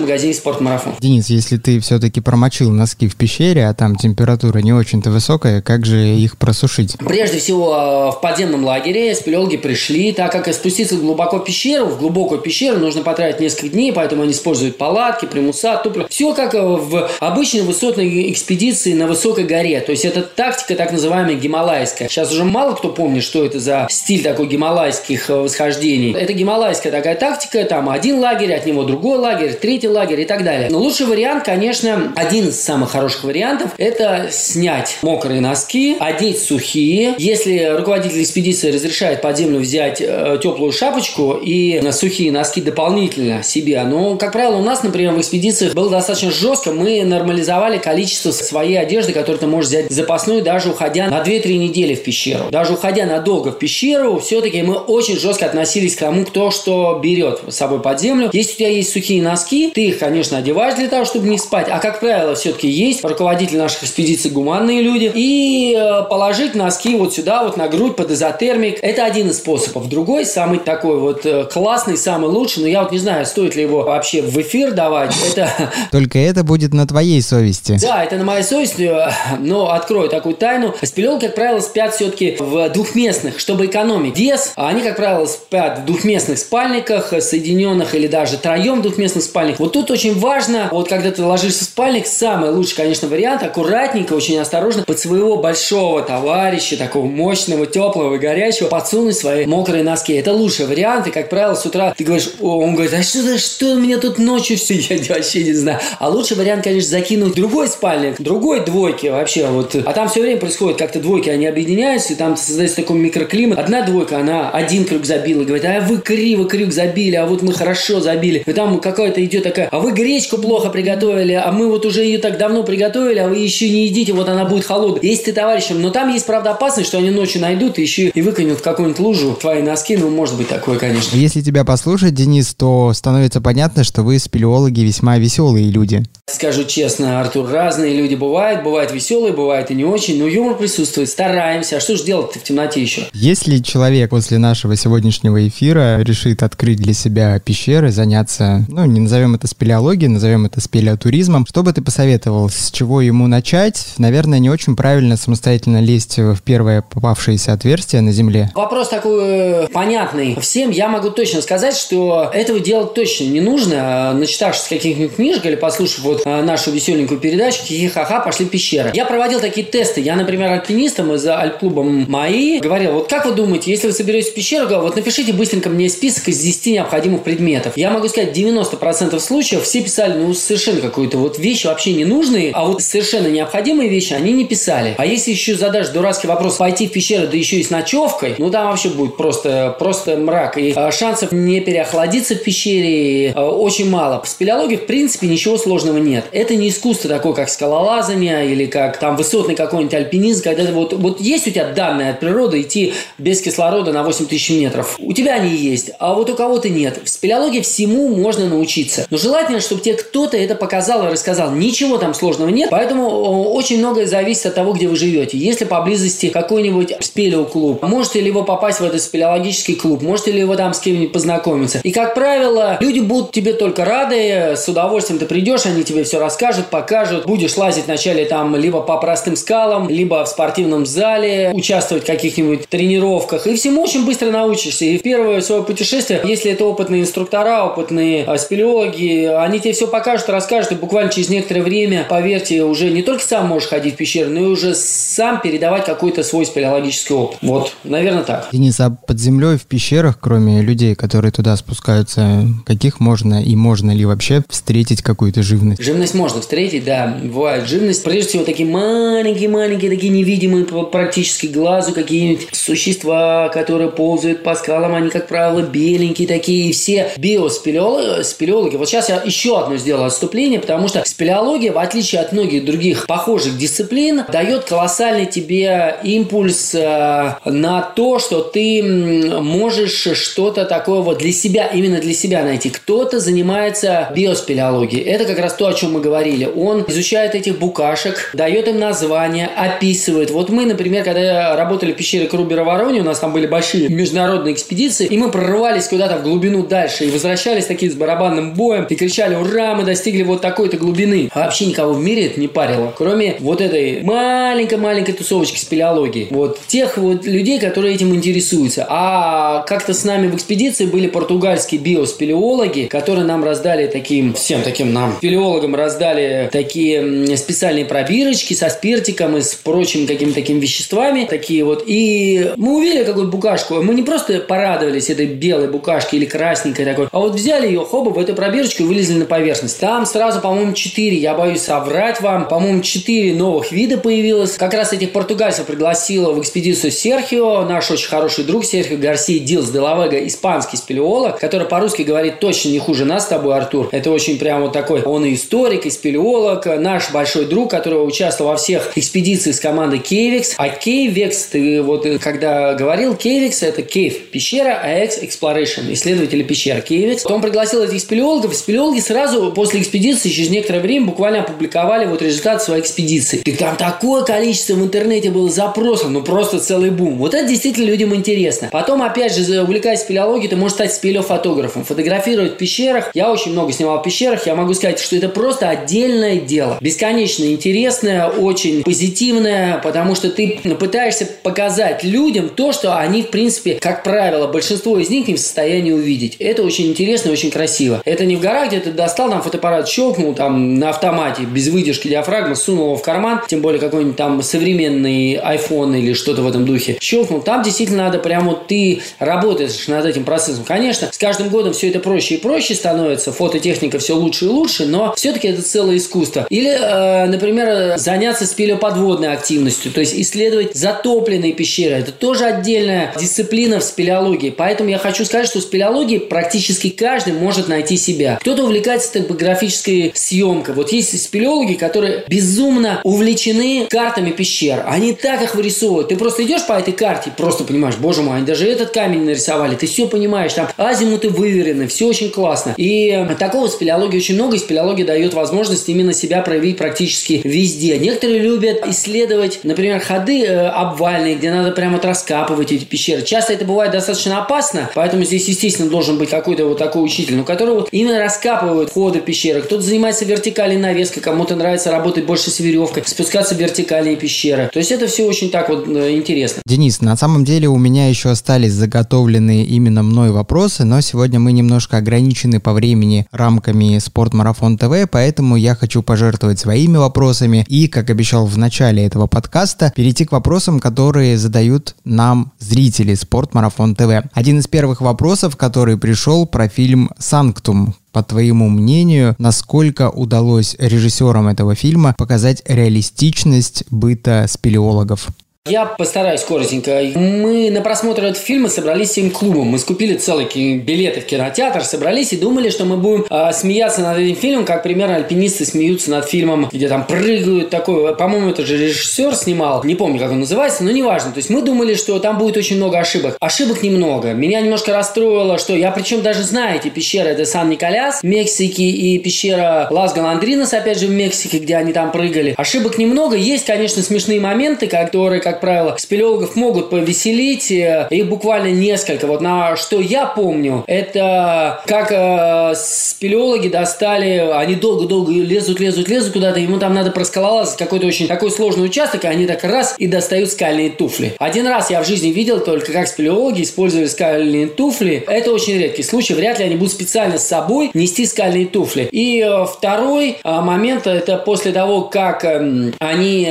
магазине спортмарафон. Денис, если ты все-таки промочил носки в пещере, а там температура не очень-то высокая, как же их просушить? Прежде всего, э, в подземном лагере спелеологи пришли, так как спуститься глубоко в пещеру, в глубокую пещеру нужно потратить несколько дней, поэтому они используют палатки, примуса, тупля. Все как э, в обычной высотной экспедиции на высокой горе. То есть это тактика так называемая гималайская. Сейчас уже мало кто помнит, что это за стиль такой гималайских э, восхождений. Это гималайская такая тактика, там один лагерь, от него другой лагерь, третий лагерь и так далее. Но лучший вариант, конечно, один из самых хороших вариантов, это снять мокрые носки, одеть сухие. Если руководитель экспедиции разрешает под землю взять э, теплую шапочку и сухие носки дополнительно себе, но, как правило, у нас, например, в экспедициях было достаточно жестко. Мы нормализовали количество своей одежды, которую ты можешь взять запасную, даже уходя на 2-3 недели в пещеру. Даже уходя надолго в пещеру, все-таки мы очень жестко относились к тому, кто что берет с собой под землю. Если у тебя есть сухие носки, ты их, конечно, одеваешь для того, чтобы не спать. А, как правило, все-таки есть руководители наших экспедиций гуманные люди. И э, положить носки вот сюда, вот на грудь под изотермик. Это один из способов. Другой, самый такой вот э, классный, самый лучший, но я вот не знаю, стоит ли его вообще в эфир давать. Это... Только это будет на твоей совести. Да, это на моей совести, э, но открою такую тайну. Спелеолки, как правило, спят все-таки в двухместных, чтобы экономить вес. А они, как правило, спят в двухместных спальниках, соединенных или даже троем двухместных спальниках. Вот тут очень важно, вот когда ты ложишься в спальник, самый лучший, конечно, вариант, аккуратненько, очень осторожно, под своего большого товарища, такого мощного, теплого и горячего, подсунуть свои мокрые носки. Это лучший вариант, и, как правило, с утра ты говоришь, он говорит, а что, что у меня тут ночью все, я вообще не знаю. А лучший вариант, конечно, закинуть другой спальник, другой двойки вообще, вот. А там все время происходит как-то двойки, они объединяются, и там создается такой микроклимат. Одна двойка, она один крюк забила, говорит, а вы криво крюк забили, а вот мы хорошо забили. И там какая-то идет такая, а вы гречку плохо приготовили, а мы вот уже ее так давно приготовили, а вы еще не едите, вот она будет холодная. Есть ты товарищем, но там есть, правда, опасность, что они ночью найдут и еще и выкинут в какую-нибудь лужу твои носки, ну, может быть такое, конечно. Если тебя послушать, Денис, то становится понятно, что вы спелеологи весьма веселые люди. Скажу честно, Артур, разные люди бывают, бывают веселые, бывают и не очень, но юмор присутствует, стараемся. А что же делать-то в темноте еще? Если человек после нашего сегодняшнего эфира решит открыть для себя пещеры, заняться, ну, не назовем это спелеологией, назовем это спелеотуризмом, что бы ты посоветовал, с чего ему начать? Наверное, не очень правильно самостоятельно лезть в первое попавшееся отверстие на земле. Вопрос такой э, понятный. Всем я могу точно сказать, что этого делать точно не нужно, начитавшись каких-нибудь книжек или послушав вот э, нашу веселенькую передачу «Хихи-ха-ха, пошли в пещеры». Я проводил такие тесты. Я, например, альпинистам из альп-клуба МАИ говорил, вот как вы думаете, если вы соберетесь в пещеру, вот напишите быстренько мне список из 10 10 необходимых предметов. Я могу сказать, 90% случаев все писали, ну, совершенно какую-то вот вещь вообще не нужные, а вот совершенно необходимые вещи они не писали. А если еще задашь дурацкий вопрос пойти в пещеру, да еще и с ночевкой, ну, там вообще будет просто, просто мрак. И а, шансов не переохладиться в пещере а, очень мало. В спелеологии, в принципе, ничего сложного нет. Это не искусство такое, как скалолазание или как там высотный какой-нибудь альпинизм, когда вот, вот есть у тебя данные от природы идти без кислорода на 8 тысяч метров. У тебя они есть, а вот у кого-то нет. В спелеологии всему можно научиться. Но желательно, чтобы тебе кто-то это показал и рассказал. Ничего там сложного нет, поэтому очень многое зависит от того, где вы живете. Если поблизости какой-нибудь спелеоклуб, можете ли вы попасть в этот спелеологический клуб, можете ли вы там с кем-нибудь познакомиться. И, как правило, люди будут тебе только рады, с удовольствием ты придешь, они тебе все расскажут, покажут. Будешь лазить вначале там либо по простым скалам, либо в спортивном зале, участвовать в каких-нибудь тренировках. И всему очень быстро научишься. И в первое свое путешествие, если это опытные инструктора, опытные а, спелеологи, они тебе все покажут, расскажут, и буквально через некоторое время, поверьте, уже не только сам можешь ходить в пещеры, но и уже сам передавать какой-то свой спелеологический опыт. Вот, наверное, так. Денис, а под землей в пещерах, кроме людей, которые туда спускаются, каких можно и можно ли вообще встретить какую-то живность? Живность можно встретить, да. Бывает живность. Прежде всего, такие маленькие-маленькие, такие невидимые практически глазу какие-нибудь существа, которые ползают по скалам. Они, как правило, беленькие такие. Все биоспелеологи, спелеологи. Вот сейчас я еще одно сделаю отступление, потому что спелеология, в отличие от многих других похожих дисциплин, дает колоссальный тебе импульс э, на то, что ты можешь что-то такое вот для себя, именно для себя найти. Кто-то занимается биоспелеологией. Это как раз то, о чем мы говорили. Он изучает этих букашек, дает им название, описывает. Вот мы, например, когда работали в пещере Крубера Вороне, у нас там были большие международные экспедиции, и мы прорывались куда-то глубину дальше, и возвращались такие с барабанным боем, и кричали, ура, мы достигли вот такой-то глубины. А вообще никого в мире это не парило, кроме вот этой маленькой-маленькой тусовочки спелеологии. Вот тех вот людей, которые этим интересуются. А как-то с нами в экспедиции были португальские биоспелеологи, которые нам раздали таким, всем таким нам, спелеологам раздали такие специальные пробирочки со спиртиком и с прочими какими-то такими веществами. Такие вот. И мы увидели какую-то букашку. Мы не просто порадовались этой белой букашке или красненькой такой, а вот взяли ее, хоба, в эту пробирочку и вылезли на поверхность. Там сразу, по-моему, 4, я боюсь соврать вам, по-моему, 4 новых вида появилось. Как раз этих португальцев пригласила в экспедицию Серхио, наш очень хороший друг Серхио Гарсия Дилс де ла Вега, испанский спелеолог, который по-русски говорит точно не хуже нас с тобой, Артур. Это очень прям вот такой, он и историк, и спелеолог, наш большой друг, который участвовал во всех экспедициях с командой CAVEX. А CAVEX, ты вот э, когда говорил, CAVEX это cave, пещера, а Ex Exploration, исследователи пещер CAVEX. Он пригласил этих спелеологов, спелеологи сразу после экспедиции через некоторое время буквально опубликовали вот результат своей экспедиции. И там такое количество в интернете было запросов, ну просто целый бум. Вот это действительно людям интересно. Потом, опять же, увлекаясь спелеологией, ты можешь стать спелеофотографом, фотографировать в пещерах. Я очень много снимал в пещерах, я могу сказать, что это просто отдельное дело. Бесконечно интересное, очень позитивное, потому что ты пытаешься показать людям то, что они, в принципе, как правило, большинство из них не в состоянии увидеть. Это очень интересно и очень красиво. Это не в горах, где ты достал там фотоаппарат, щелкнул там на автомате, без выдержки диафрагмы, сунул его в карман, тем более какой-нибудь там современный iPhone или что-то в этом духе. Щелкнул. Там действительно надо прямо вот ты работаешь над этим процессом. Конечно, с каждым годом все это проще и проще становится, фототехника все лучше и лучше, но все-таки это целое искусство. Или, э, например, заняться спелеоподводной активностью, то есть исследовать затопленные пещеры. Это тоже отдельная дисциплина в спелеологии. Поэтому я хочу сказать, что спелеологии практически каждый может найти себя. Кто-то увлекается топографической съемкой. Вот есть спелеологи, которые безумно увлечены картами пещер. Они так их вырисовывают. Ты просто идешь по этой карте, просто понимаешь, боже мой, они даже этот камень нарисовали. Ты все понимаешь, там азимуты выверены, все очень классно. И такого спелеологии очень много, и спелеология дает возможность именно себя проявить практически везде. Некоторые любят исследовать, например, ходы э, обвальные, где надо прямо вот раскапывать эти пещеры. Часто это бывает достаточно опасно, поэтому здесь, естественно, должен быть какой-то вот такой учитель, но который вот именно раскапывает ходы пещеры. Кто-то занимается вертикальной навеской, кому-то нравится работать больше с веревкой, спускаться в вертикальные пещеры. То есть это все очень так вот э, интересно. Денис, на самом деле у меня еще остались заготовленные именно мной вопросы, но сегодня мы немножко ограничены по времени рамками Спортмарафон ТВ, поэтому я хочу пожертвовать своими вопросами и, как обещал в начале этого подкаста, перейти к вопросам, которые задают нам зрители Спортмарафон ТВ. Один из первых вопросов отзыв, который пришел про фильм «Санктум», по твоему мнению, насколько удалось режиссерам этого фильма показать реалистичность быта спелеологов? Я постараюсь коротенько. Мы на просмотр этого фильма собрались всем клубом. Мы скупили целые билеты в кинотеатр, собрались и думали, что мы будем э, смеяться над этим фильмом, как примерно альпинисты смеются над фильмом, где там прыгают такой. По-моему, это же режиссер снимал. Не помню, как он называется, но неважно. То есть мы думали, что там будет очень много ошибок. Ошибок немного. Меня немножко расстроило, что я причем даже знаю эти пещеры. Это Сан-Николяс в Мексике и пещера Лас Галандринос, опять же, в Мексике, где они там прыгали. Ошибок немного. Есть, конечно, смешные моменты, которые, как правило, спелеологов могут повеселить. Э, их буквально несколько. Вот на что я помню, это как э, спелеологи достали, они долго-долго лезут, лезут, лезут куда-то, ему там надо проскалолазать какой-то очень такой сложный участок, и они так раз и достают скальные туфли. Один раз я в жизни видел только, как спелеологи использовали скальные туфли. Это очень редкий случай, вряд ли они будут специально с собой нести скальные туфли. И э, второй э, момент, это после того, как э, они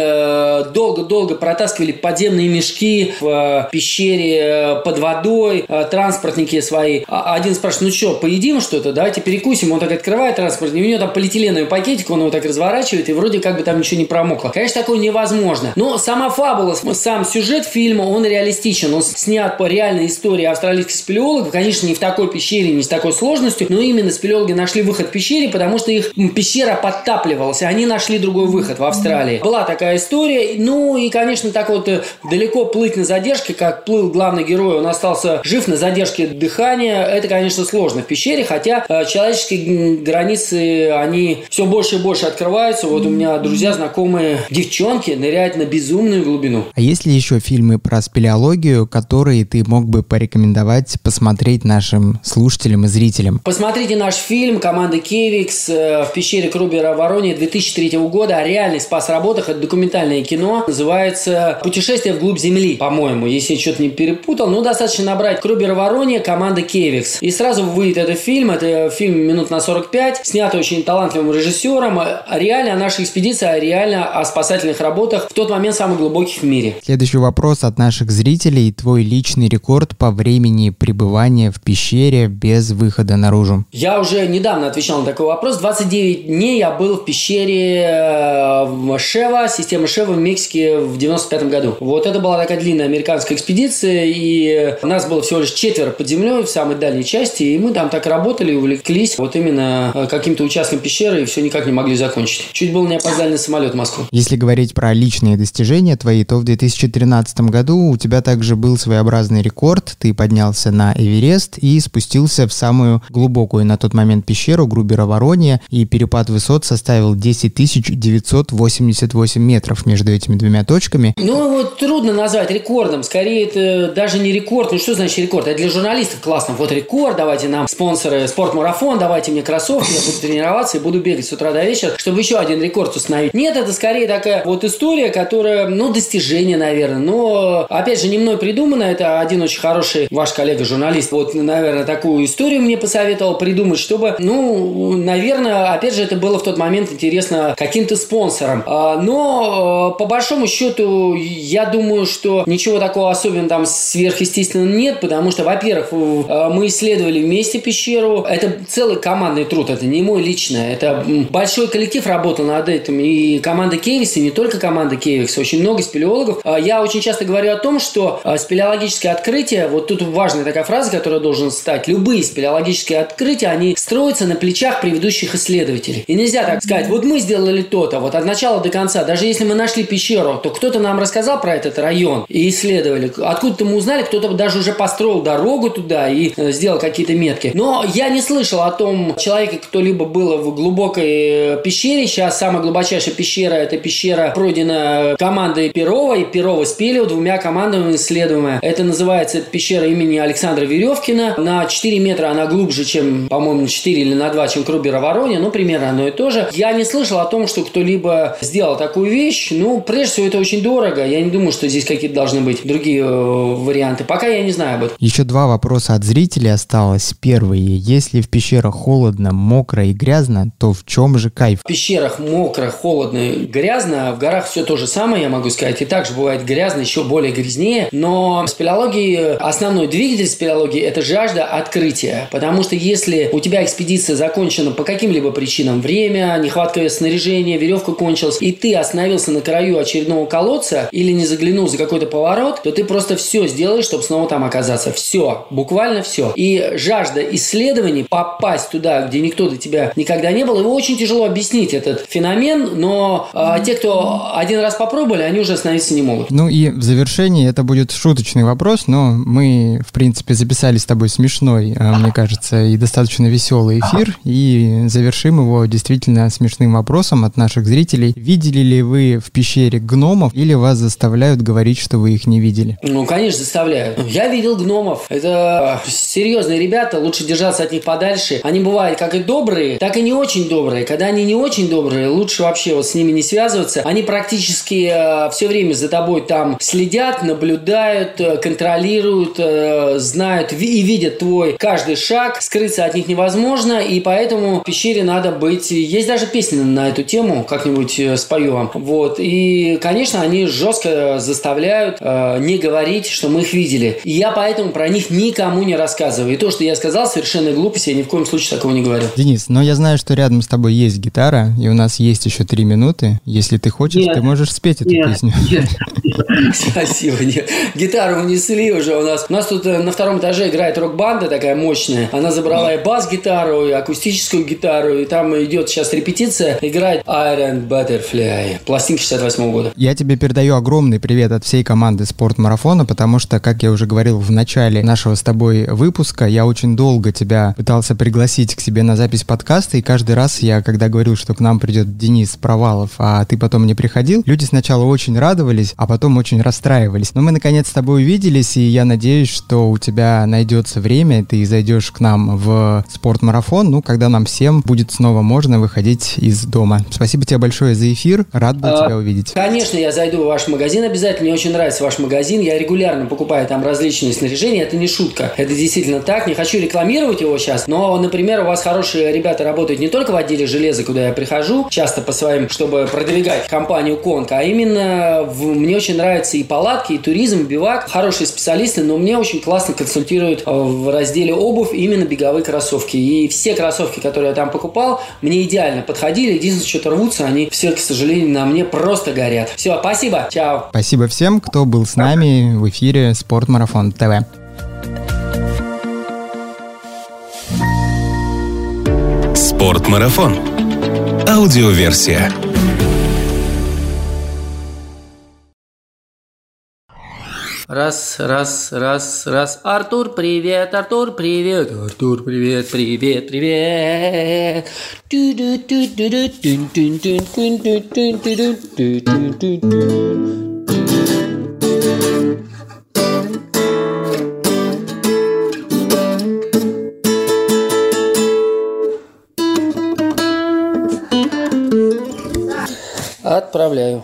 долго-долго протаскивали или подземные мешки в э, пещере э, под водой, э, транспортники свои. А один спрашивает, ну что, поедим что-то, давайте перекусим. Он так открывает транспортник, у него там полиэтиленовый пакетик, он его так разворачивает, и вроде как бы там ничего не промокло. Конечно, такое невозможно. Но сама фабула, сам сюжет фильма, он реалистичен. Он снят по реальной истории австралийских спелеологов. Конечно, не в такой пещере, не с такой сложностью, но именно спелеологи нашли выход в пещере, потому что их пещера подтапливалась, и они нашли другой выход в Австралии. Была такая история. Ну и, конечно, так э, далеко плыть на задержке, как плыл главный герой, он остался жив на задержке дыхания, это, конечно, сложно в пещере, хотя э, человеческие границы, они все больше и больше открываются. Вот у меня друзья, знакомые девчонки ныряют на безумную глубину. А есть ли еще фильмы про спелеологию, которые ты мог бы порекомендовать посмотреть нашим слушателям и зрителям? Посмотрите наш фильм команды Кевикс э, в пещере Крубера Воронья 2003 года о реальных спас-работах. Это документальное кино. Называется Путешествие вглубь Земли, по-моему, если я что-то не перепутал. Ну, достаточно набрать Крубер Воронья, команда Кевикс. И сразу выйдет этот фильм. Это фильм минут на 45, снят очень талантливым режиссером. Реально о нашей экспедиции, а реально о спасательных работах в тот момент самых глубоких в мире. Следующий вопрос от наших зрителей. Твой личный рекорд по времени пребывания в пещере без выхода наружу? Я уже недавно отвечал на такой вопрос. 29 дней я был в пещере э, Шева, система Шева в Мексике в 95 году году. Вот это была такая длинная американская экспедиция, и у нас было всего лишь четверо под землей в самой дальней части, и мы там так работали, увлеклись вот именно э, каким-то участком пещеры, и все никак не могли закончить. Чуть было не опоздали на самолет в Москву. Если говорить про личные достижения твои, то в 2013 году у тебя также был своеобразный рекорд. Ты поднялся на Эверест и спустился в самую глубокую на тот момент пещеру Грубера Воронья, и перепад высот составил 10 988 метров между этими двумя точками. Ну, вот трудно назвать рекордом. Скорее, это даже не рекорд. Ну, что значит рекорд? Это для журналистов классно. Вот рекорд, давайте нам спонсоры спортмарафон, давайте мне кроссовки, я буду тренироваться и буду бегать с утра до вечера, чтобы еще один рекорд установить. Нет, это скорее такая вот история, которая, ну, достижение, наверное. Но, опять же, не мной придумано. Это один очень хороший ваш коллега-журналист. Вот, наверное, такую историю мне посоветовал придумать, чтобы, ну, наверное, опять же, это было в тот момент интересно каким-то спонсором. А, но, по большому счету, я думаю, что ничего такого особенного там сверхъестественного нет, потому что, во-первых, э, мы исследовали вместе пещеру. Это целый командный труд, это не мой личный. Это большой коллектив работал над этим. И команда Кевиса, и не только команда Кевиса, очень много спелеологов. А я очень часто говорю о том, что э, спелеологические открытия, вот тут важная такая фраза, которая должен стать, любые спелеологические открытия, они строятся на плечах предыдущих исследователей. И нельзя так сказать, вот мы сделали то-то, вот от начала до конца. Даже если мы нашли пещеру, то кто-то нам рассказал рассказал про этот район и исследовали. Откуда-то мы узнали, кто-то даже уже построил дорогу туда и э, сделал какие-то метки. Но я не слышал о том человеке, кто-либо был в глубокой э, пещере. Сейчас самая глубочайшая пещера – это пещера, пройдена командой Перова и Перова с Пелева, двумя командами исследуемая. Это называется пещера имени Александра Веревкина. На 4 метра она глубже, чем, по-моему, на 4 или на 2, чем Крубера Воронья. Ну, примерно одно и то же. Я не слышал о том, что кто-либо сделал такую вещь. Ну, прежде всего, это очень дорого. Я не думаю, что здесь какие-то должны быть другие э, варианты. Пока я не знаю об этом. Еще два вопроса от зрителей осталось. Первый. Если в пещерах холодно, мокро и грязно, то в чем же кайф? В пещерах мокро, холодно и грязно. В горах все то же самое, я могу сказать. И также бывает грязно, еще более грязнее. Но в спелеологии, основной двигатель спелеологии – это жажда открытия. Потому что если у тебя экспедиция закончена по каким-либо причинам, время, нехватка снаряжения, веревка кончилась, и ты остановился на краю очередного колодца или не заглянул за какой-то поворот, то ты просто все сделаешь, чтобы снова там оказаться. Все, буквально все. И жажда исследований, попасть туда, где никто до тебя никогда не был, его очень тяжело объяснить, этот феномен, но а, те, кто один раз попробовали, они уже остановиться не могут. Ну и в завершении это будет шуточный вопрос, но мы, в принципе, записали с тобой смешной, а, мне кажется, и достаточно веселый эфир, и завершим его действительно смешным вопросом от наших зрителей. Видели ли вы в пещере гномов или вас заставляют говорить, что вы их не видели? Ну, конечно, заставляют. Я видел гномов. Это серьезные ребята, лучше держаться от них подальше. Они бывают как и добрые, так и не очень добрые. Когда они не очень добрые, лучше вообще вот с ними не связываться. Они практически э, все время за тобой там следят, наблюдают, э, контролируют, э, знают и видят твой каждый шаг. Скрыться от них невозможно, и поэтому в пещере надо быть... Есть даже песня на эту тему, как-нибудь э, спою вам. Вот. И, конечно, они жестко заставляют э, не говорить, что мы их видели. И я поэтому про них никому не рассказываю. И то, что я сказал, совершенно глупость, я ни в коем случае такого не говорю. Денис, но я знаю, что рядом с тобой есть гитара, и у нас есть еще три минуты. Если ты хочешь, нет, ты можешь спеть эту нет, песню. Нет, Спасибо, нет. Гитару унесли уже у нас. У нас тут э, на втором этаже играет рок-банда такая мощная. Она забрала и бас-гитару, и акустическую гитару, и там идет сейчас репетиция. Играет Iron Butterfly. Пластинка 68 года. Я тебе передаю огромный привет от всей команды спортмарафона, потому что, как я уже говорил в начале нашего с тобой выпуска, я очень долго тебя пытался пригласить к себе на запись подкаста, и каждый раз я, когда говорил, что к нам придет Денис Провалов, а ты потом не приходил, люди сначала очень радовались, а потом очень расстраивались. Но мы наконец с тобой увиделись, и я надеюсь, что у тебя найдется время, ты зайдешь к нам в спортмарафон, ну, когда нам всем будет снова можно выходить из дома. Спасибо тебе большое за эфир, рад был а, тебя увидеть. Конечно, я зайду в ваш магазин обязательно, мне очень нравится ваш магазин, я регулярно покупаю там различные снаряжения, это не шутка, это действительно так, не хочу рекламировать его сейчас, но, например, у вас хорошие ребята работают не только в отделе железа, куда я прихожу, часто по своим, чтобы продвигать компанию Конка, а именно в, мне очень нравятся и палатки, и туризм, и бивак. Хорошие специалисты, но мне очень классно консультируют э, в разделе обувь именно беговые кроссовки. И все кроссовки, которые я там покупал, мне идеально подходили. Единственное, что-то рвутся, они все, к сожалению, на мне просто горят. Все, спасибо, чао. Спасибо всем, кто был с нами в эфире Спортмарафон ТВ. Спортмарафон. Аудиоверсия. Раз, раз, раз, раз. Артур, привет, Артур, привет, Артур, привет, привет, привет. Отправляю.